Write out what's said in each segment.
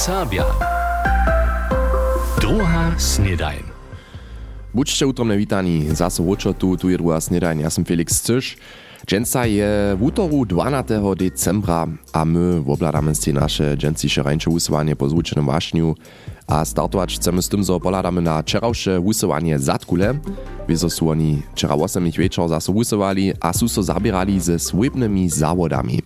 sábia. Druhá snedajn. Buďte útromne vítaní, zase vočotu, tu je druhá snedajn, ja som Felix Cyš. Dženca je v útoru 12. decembra a my obladáme si naše dženciše rajnče usovanie po zvučenom vášňu a startovať chceme s tým, že poladáme na čeravšie usovanie zadkule. Vyzo sú oni čera 8 večer zase usovali a sú so zabierali se svojbnými závodami.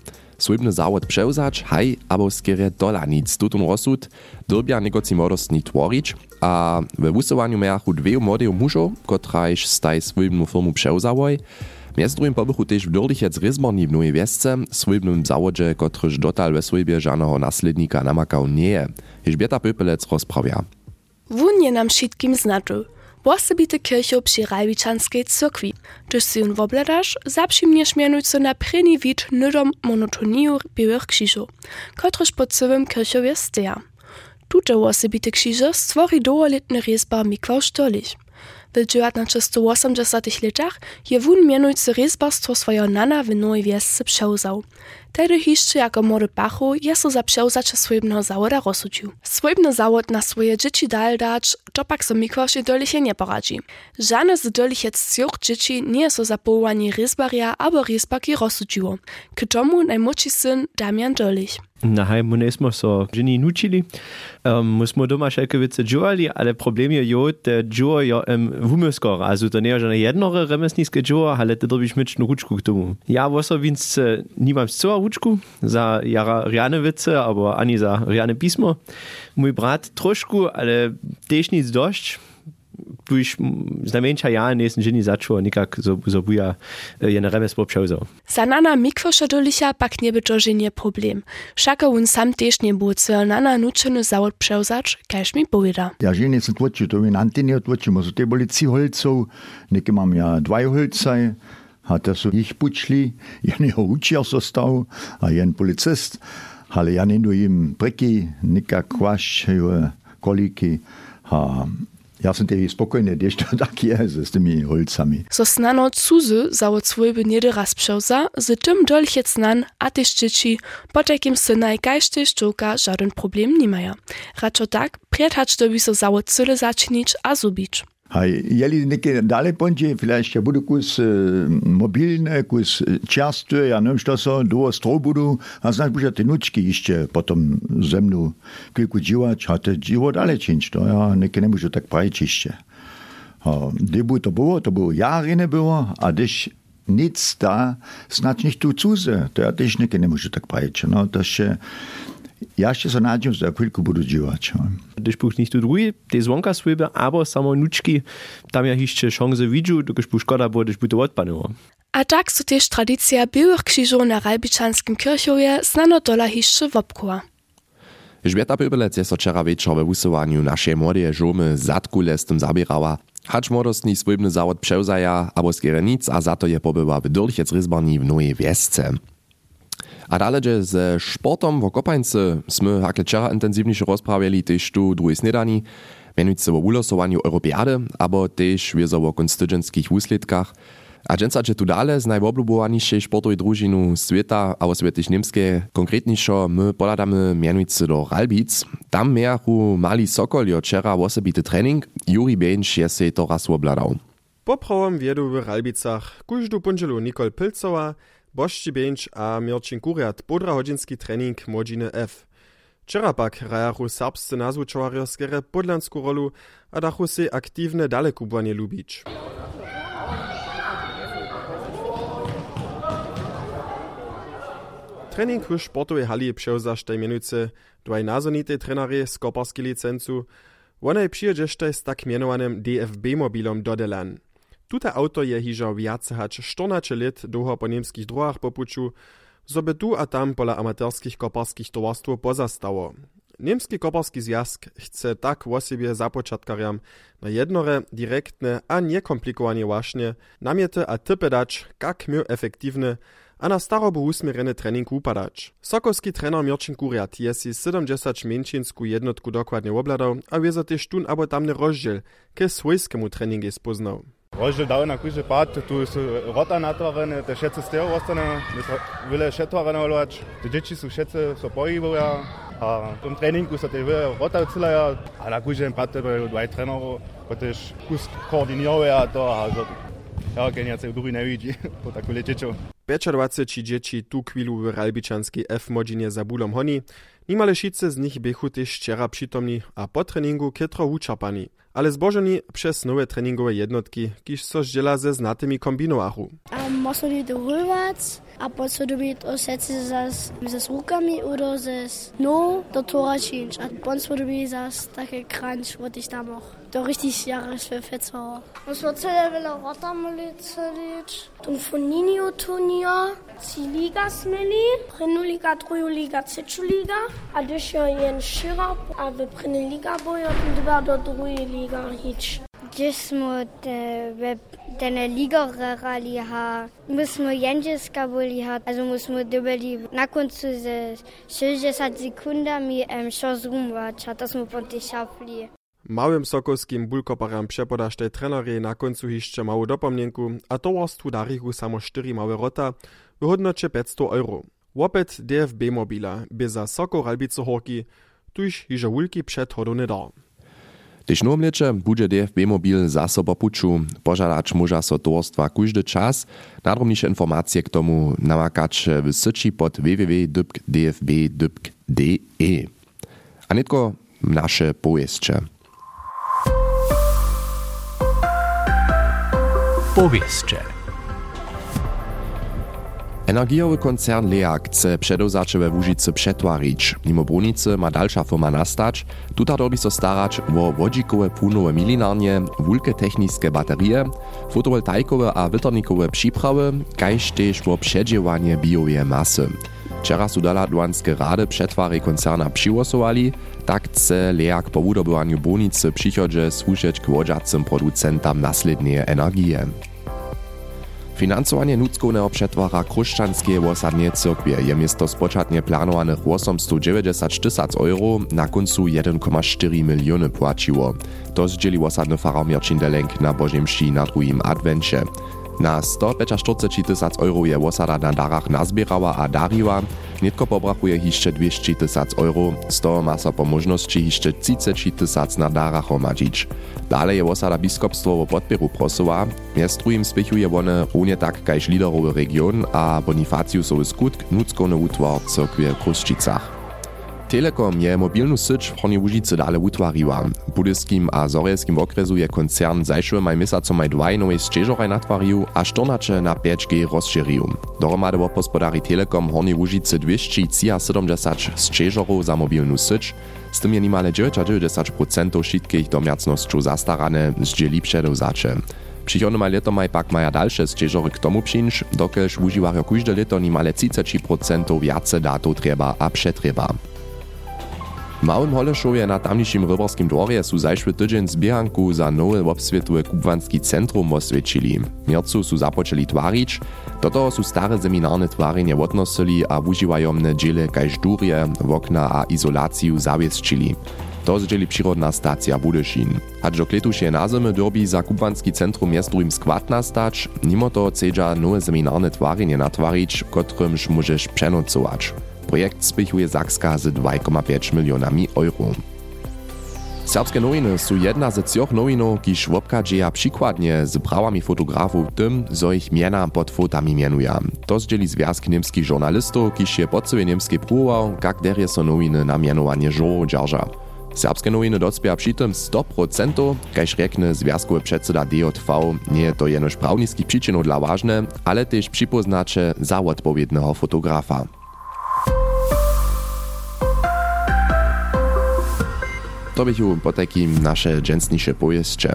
Swojbny zawod przewzać, haj, abo skierie dolanic. Tutun rozsud dyrbia negoci młodostni tvorić, a we usowaniu miachu dwie młodych mużów, kotrajś staj swojbną firmu przewzawoj, Mjez drugim pobychu tež v Dörlichec Rizborni v Novej Viesce, svojbnym zawodže, kotryž dotal ve svojbie žaného naslednika namakał nie je. Jež Bieta Pöpelec rozprawia. Wun nam wszystkim znaczył. Wosebite kircho przy Rajwiczanskiej cyrkwi. Gdyż si on wobledasz, zaprzymniesz mianujco na preni wid nydom monotoniju białych krzyżów, kotryż po całym kirchowie steja. Tute wosebite krzyże stwori dołolitny rezbar Mikwał Sztolich. W 1980 latach je wun mianujcy rezbarstwo swojo nana w Nowej Wiesce przewzał. Tedy hiszczy jako młody pachu je so za przewzacze swojbnego zawoda rozsudził. Swojbny zawód na swoje dzieci dal dać, to pak so doliche nie poradzi. Żane z doliche cioch dzieci nie so za powołanie rezbaria albo rezbarki rozsudziło. K tomu najmłodszy syn Damian Dolich. Na haj mu nesmo so ženi nučili. Um, mu smo doma šelke vice džuvali, ale problem je jo, da džuva jo um, vumeskor. Also to nie je žene jednore remesniske džuva, ale te dobiš myčnu ručku k tomu. Ja voso vinc nimam zcela ručku za jara riane vice, abo ani za riane pismo. Mój brat trošku, ale tež nic. Tuž znamenča ja nisem ženi začuo nikak zobuja jene remesło przewzał. Za nana mikwosza dolicha pak nie by to żenie problem. Wszako on sam też nie był cel nana nuczony zawód przewzać, każ mi powiada. Ja ženi sem tvočil, to in antini tvočimo, so te boli ci holcov, neke mam ja dvaj holcaj, a te so jih pučli, jen jeho učiar so stav, a jen policist, ale ja nenu im preki, nikak kvaš, koliki, a ja sam te spokojny, to tak jest holcami. So snano cuzy raz przewza, z tym dolchec nan, a też dzieci, po takim synaj kajszty szczółka nie mają. Raczo tak, prietacz to by so zawód cyle zaczynić a. Dalej pądzie, vielleicht ja budu kus e, mobilne, kus čerstve, ja neviem, što so, do stro budu, a znaš buďa te nučky ještě potom ze mnou kilku dživať, a te dživo dalej činč, to ja neke nemůžu tak praviť ještě. A kdyby to bylo, to bylo jary nebylo, a když nic da, snad nicht tu cuze, to ja też neke nemůžu tak praviť, no, še, ja jeszcze so nadzią, że chwilkę budu. No. Když buch nicht tu drugi, te zvonka swojbe, aber samo nučki, tam ja jeszcze szanse widzu, dokąd buch szkoda było, když by to odpanowo. A tak so też tradycja białych krzyżów na Ralbiczanskim kirchowie znano dola hiszczy wopkoła. Žbieta Pöbelec je so včera večer ve usowaniu našej młodej žomy zatkule z tym zabierała. Hacz młodostni swojbny zawod przewzaja, abo skiere nic, a za to je pobyła w Dürlichec Rizbarni w Nowej Wiesce. A dalej ze sportom w Kopańce sme hakle včera intenzívnejšie rozprawiali też tu druhej snedani, mianujúce o ulosowaniu Europiady, abo też wiezo o konstydzentskich úsledkach. A dženca, že tu dále z najobľubovanejšej športovej družinu sveta, a vo svete nemské, konkrétnejšo my poladame mianujúce do Ralbic. Tam miachu malý Sokol jo včera osobitý tréning, Juri Benč je se to raz obladal. Poprawom wiedu w Ralbicach kuždu punželu Nikol Pilcowa, Bošči a Mirčin Kuriat podrahodzinski trening Młodziny F. Wczera pak rajachu serbscy nazwučowarjo skere podlansku rolu, a dachu se aktywne dalekubwanie lubić. Trening w sportowej hali przewzasz tej mianujcy dwaj nazonite trenery z koparskiej licencu, one przyjedzieszte z tak mianowanym DFB-mobilom do Delan. Tute auto je hižo viace hač 14 let dlho po niemskich druhach popuču, zo by tu a tam pola amatérskich koparskich towarstw pozastało. Niemski koparski zjazd chce tak siebie započatkariam na jednore, direktne a niekomplikowanie właśnie namiety a typy dać, jak my efektywne a na starobu usmierene trening upadać. Sokolski trener Mirčin Kuriat je si 70 mięčinsku jednotku dokładnie obladał, a wiezo też tun abo tamny rozdziel ke swojskiemu treningu spoznał. Rožil dal na kúže pát, tu sú rota natvorené, tie všetci steho ostané, veľa šetvorené hoľovač, tie deti sú všetci, sa pohybujú, a v tom tréningu sa tie veľa rota ucilajú, a na kúže pát tebe dvaj trénerov, pretože kus koordinuje a to, a to, ja geniacej druhý nevidí po takú letečov. 25 dzieci tu chwilu w rajbiczanskiej F-modzinie za bólom honi, nimale šice z nich biechu też wczera przytomni, a po treningu kietro uczapani. Ale zbożeni przez nowe treningowe jednotki, kiż so zdziela ze znatymi kombinowachu. A li to rywać, a po co robić osety ze rukami oder ze no do tora czynić. A bądź robić zas takie crunch, what ich da mach. To richtig Jahresverfetzer. Was wird zelle wille Rottermoli zelić? Tum Foninio Turnier, Liga smeli, Liga, Liga, Liga, a dysio jen Schirab, a we Liga und dwa do drugiej liga hić. Gdzieś smo te ten liga rali ha, musimy jędzyska boli ha, also musimy dobili na końcu ze 60 sekundami em szozrumować, a to smo po tej szafli. Małym sokowskim bulkoparam przepodasz tej trenery na końcu jeszcze małą dopomnienku, a towarstwu darichu samo 4 małe rota w hodnocie 500 euro. Łopet DFB mobila, by za soko ralbice horki, tuż hiže wulki przed hodony dar. Tež nomleče bude DFB mobil zase po puču, požadać môža so towarstwa każdy czas. Nadrobniejsze informacje k tomu namakać w syci pod www.dfb.de. A netko nasze powieście. Powieście. Energiowy koncern LEAG chce przedewzacze we Łużycy przetwarić. Mimo brunicy ma dalsza firma nastać. Tuta dodi so starać o wodzikowe płynowe milinarnie, wulke techniczne baterie, fotowoltaikowe a wieternikowe przyprawy, kajż też o przedziewanie biowej masy. Wczera su daladłanskie rady przetwary koncerna przyłosowali, tak chce LEAG po wudobywaniu brunicy przychodzie służyć k wodziacym producentam naslednie energie. Finansowanie nuckownego przetwara Kruszczanskie wosadnie cyrkwie je miesto spoczatnie planowanych 890 tysac euro na końcu 1,4 miliony płaciło. To zdzieli wosadny farał Mirczyn Delenk na Mszy na drugim adwencie. Na 145 tysac euro je wosada na darach nazbierała a dariła, netko pobrachuje hiszcze 200 tysac euro, z toho ma so po możności hiszcze 30 tysac na darach omadzić. Dalej je wosada biskopstwo o podpieru prosowa, miast drugim spiechuje one równie tak kajż liderowy region a Bonifatiusowy skutk nuckowny utwar cyrkwie w Kruszczycach. Telekom je mobilnu syć w Hornej Łužicy dale utwariła. W budyskim a zorjelskim okresu je koncern zajszły maj miesacom maj dwaj nowej střežoraj natwarił, a sztornacze na 5G rozširił. Dohromady wo gospodari Telekom Hornej Łužicy 270 střežorów za mobilnu syć, z tym je nimale 99% wszystkich domiacnością zastarane zdzieli przedewzacze. Przychodne leto maj pak maja dalsze střežory k tomu przyjść, dokelż używają każde leto nimale 30% więcej datów trzeba a przetrzeba. Małym Holešovje na tamnišim rybarskim dworje su zajšły tydzień zbieranku za nowe obswietowe kubwanski centrum oswiecili. Miercu su započeli twarić, do toho su stare seminarne twarjenje odnosili a užiwają nedziele kaž durje, wokna a izolaciju zawiesčili. To zdzieli przyrodna stacja Budyszin. Acz do kletušie na zimy derbi za kubwanski centrum jest drugim skład nastać, mimo to chcedza nowe seminarne twarjenje natwarić, kotrymż możesz przenocować. Projekt spichuje Sakska z 2,5 milionami euro. Serbskie nowiny są jedna z trzech nowinów, kiż wobkadzieja przykładnie z prawami fotografów tym, zo ich miena pod fotami mienuje. To zdzieli Związk Niemskich Żurnalistów, kiż je pod sobie niemskie próbował, jak derie so nowiny na mianowanie żoru dzierża. Serbskie nowiny docpia przy tym 100%, kaž rekne związkowy przedseda DJV, nie to jenoż prawnickich przyczynów dla ważne, ale też przypoznacze za odpowiednego fotografa. To bychu po takim nasze dżęsniejsze powieście.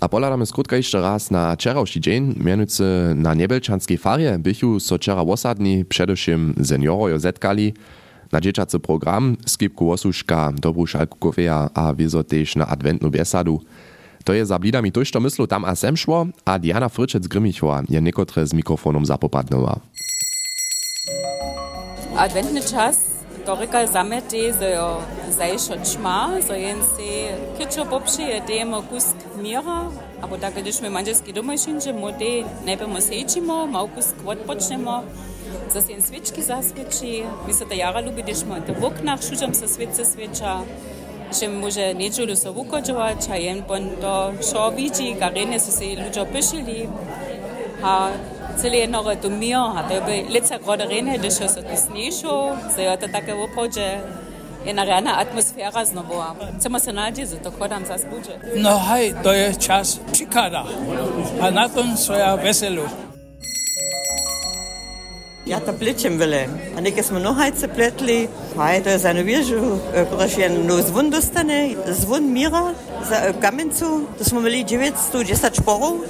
A poladamy skrótka jeszcze raz na wczorajszy dzień, mianowicie na niebelczanskiej farie bychu so wczoraj osadni, przedewším seniorojo zetkali, na dzieciacy program, skipku osuszka, dobrú šalku kofeja a wiezo też na adventnu besadu. To je za blidami to, što myslu tam a sem šło, a Diana Fryczec Grymichova je niekotre z mikrofonom zapopadnęła. Adventny czas Dorika zamete, so jo zajšo čma, so jen se kičo popšije, dejemo kusk mira, abo tako, když mi manželski domaj šinče, mo de najprej sečimo, malo kusk odpočnemo, zase jen svički zasviči. Mi se ta jara lubi, když smo te v oknach, šužam se svice sviča. Že može niečo sa ukočovať a jen pon to šo vidí, karene su se ľudia pišili. A Цели едно рето мио, а тој бе лица гродарине, деше со тиснишо, се ја така во поđе ena rana atmosfera znova. Samo se nađe, zato hodam za spuđe. No haj, to je čas čikada, a nakon svoja veselu. Ja, da plečem vele. A nekaj smo nohajce pletli, haj, to je za novježu, prešen nov zvon dostane, zvon mira, za kamencu, to smo imeli 910 šporov.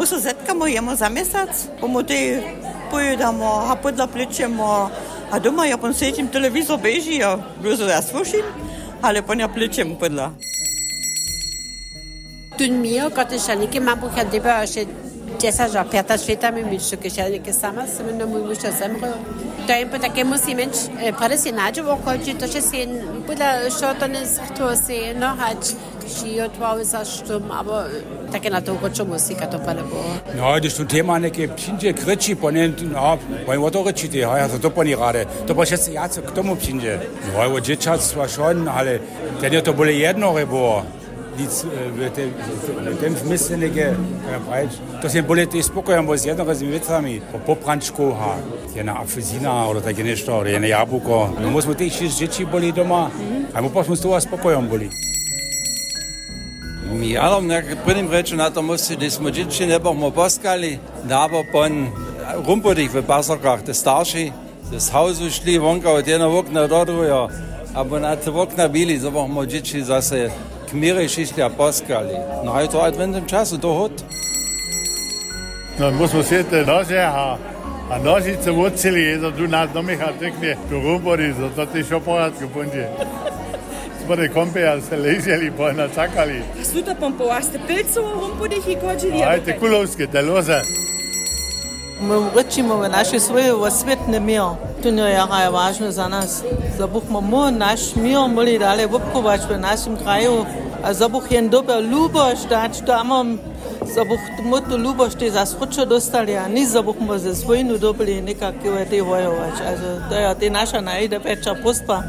Мусозеткамо їмо за місяць, помоти поїдамо, гапидла плечемо, а дома я понсичим телевізор бежі, я блюзу заслушим, але поня плечем пидла. Dormia, gata xânica, mam bucha de baixo, dessa já peta feita me misto que já que sama se me não me gusta sempre. Da em pota que muslimen parece nada o coche to se sehen, pula schotones to se noch hat, schiot war es stum, aber takéna toľko, čo musíka to alebo... No, když tu téma nejaké přijde k reči, ponen, no, poviem o to reči, ja, ja to plní ráde. To po 6 ja k tomu přijde. No, jeho děčatstva šon, ale ten je to bolo jedno, rebo nic ten vmyslené, to si boli tí spokojom, bo s jednorazými vecami, po poprančku a jedna apfelsína, alebo také niečo, alebo jedno jablko. No, musíme tých 6 dečí boli doma, a mu potom z toho spokojom boli. Mi ale nekaj prvim rečem na to musí, da smo dzieci ne bomo poskali, da bo pon rumpodih v pasokach, te starši, z hausu šli vonka od jedno okna do drugo, a bo na te okna bili, da bomo dzieci zase k miry šišli a poskali. No a je to adventnym czasu dohod. No, musimo se te nože, a, a nožice vodcili, je za tu nas domiha tekne, tu rumpodi, zato ti šoporatko punče prvi kombi, ali ste ležali, pa načakali. Suta pompo, a ste pelcu, on podih i kođili. Ajte, kulovske, deloze. Мы учимо в наши свои во свет не мио. То не е важно за нас. За Бог мамо наш мио моли дали вопковач в нашем краю. А за Бог ен добра любо штат, што амам за Бог мото любо што за схочо достали, а ни за Бог мо за својну добили некакви во те војовач. А тоа е наша најде печа поста.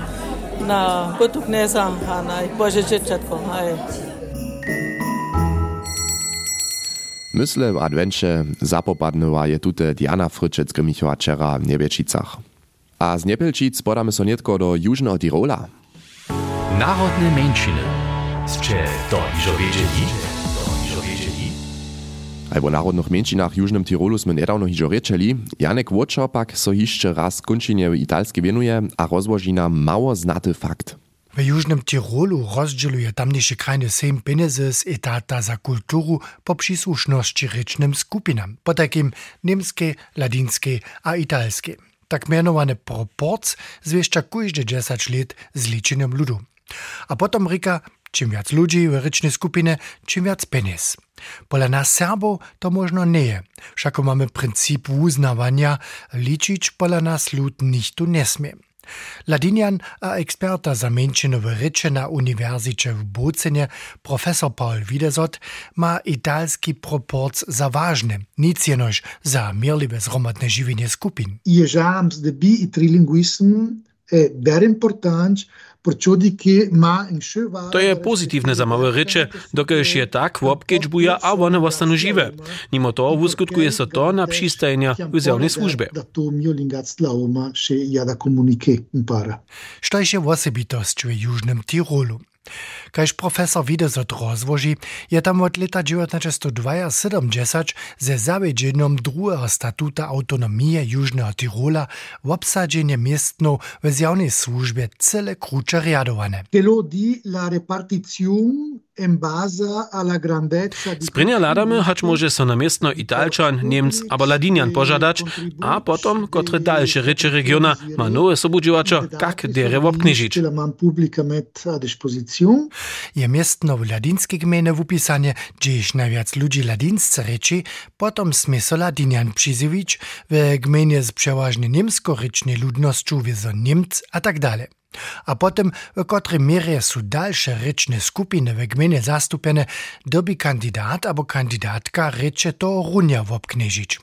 Na potu kneza, a na Bože Čečatko. Mysle w adwencie zapopadnyła je tute Diana Fryczec grymichowa wczera w Niebieczicach. A z Niepelčic podamy so nietko do Južného Tirola. Narodne mężczyny. Zcze to iżo wiedzieli? Albo narodnych mężczynach w Južnym Tirolu sme nedawno hižo rečeli. Janek Łoczorpak so jeszcze raz končinie w italskie wienuje a rozłoži nam mało znaty fakt. W Južnym Tirolu rozdzieluje tamniejsze krajne sejm pieniędzy z etata za kulturu po przysłuszności rycznym skupinam, po takim niemskie, ladinskie a italskie. Tak mianowane proporc zwieszcza każde 10 lat z liczeniem ludu. A potom rika, Čím viac ľudí, verečnej skupine, čím viac peniaz. Pola nas Serbov to možno nie je. Všako mamy princip uznawania, liczyć pola nas lud nichtu nie smie. Ladinian, a eksperta za menšinove reče na univerziče v Bocene, profesor Paul Videzot, ma italski proporc za važne, nic jenož za mirljive zromadne življenje skupin. Je žams, da bi i trilinguism è eh, ver importante To je pozitivne za Mauritius, dokąd się tak chłopki czbuja, a one własną żywe. Mimo to w skutku jest to na przystajenia w zielonej służbie. Staje się osobitością Južnym Tirolu. Kaž profesor Wiedersot rozłoży, je tam od leta 1972 ze zawiedzeniem drugiego statuta autonomii Jużnego Tirola w obsadzenie miestno w zjawnej służbie cele krucze riadowane. la repartizione Sprinja ladamy, hacz może so na miestno Italczan, Niemc, aber Ladinian pożadać, a potom, kotre dalsze rycze regiona ma nowe sobudziwacza, jak dere obknižić. Je miestno w ladinskiej gminy w upisanie, gdzieś najwiac ludzi ladinsce reči, potom sme so Ladinian przyzywić, w gminie z przeważnie niemsko-rycznej ludnością wiedzą Niemc a tak dalej. A potem, v kateri meri su daljše rečne skupine v gmene zastupene, dobi kandidat abo kandidatka reče to runja v obknežič.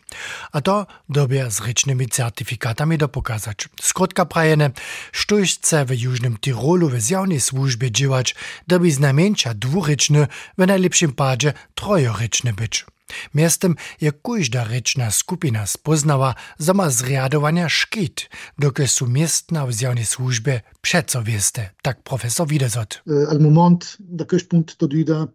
A to dobija z rečnimi certifikatami do pokazač. Skotka prajene, što se v Južnem Tirolu v zjavni službi dživač, da bi znamenča dvurečne, v najlepšem pađe trojorečne bič. Miestem je kujda rečna skupina spoznała, że ma zriadowania szkit, doky su miestna w zjawnej służbie przeco wieste, tak profesor Widezot. Al moment, da ktoś punkt to dojda,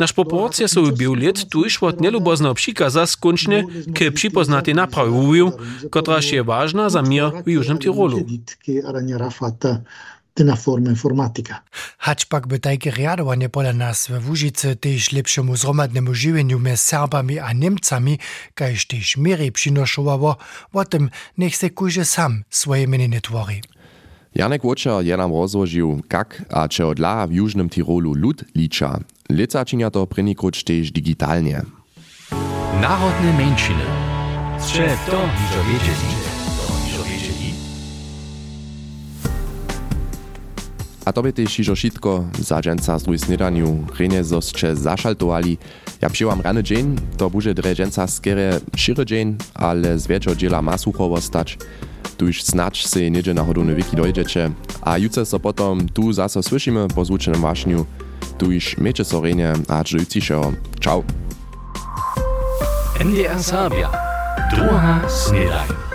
Naš proporcija so v bil let tuž od nelubozna obšika skončne, k připoznati napravuju, kotraž je važna za mir v Južnem Tirolu. Na forma informatika. Hačpak by tajke riadowanie pola nas w Łużycy też lepszemu zromadnemu żywieniu między Serbami a Niemcami, kajż też miery przynoszowało, o tym niech se kujże sam swoje meniny tworzy. Janek Łočer je nam rozłożył, jak a če odla w Južnym Tirolu lud licza. Lica činia to prynikruč też digitalnie. Narodne mężczyzny. Strzel to, że wiedzieli. A to by też hižo šitko za dženca z snedaniu. Rene zosče zašaltovali. Ja přiłam rany dzień, to buže dre dženca skere šire dzień, ale z wieczor dziela ma suchowo stać. Tuž snacz se niedzie na hodowne wiki dojdziecie. A jutro so potom tu zase słyszymy po zvučenem wašniu. Tuž miejcie so rene a do jutrišeho. Ciao. NDR Sabia. Druga snedajn.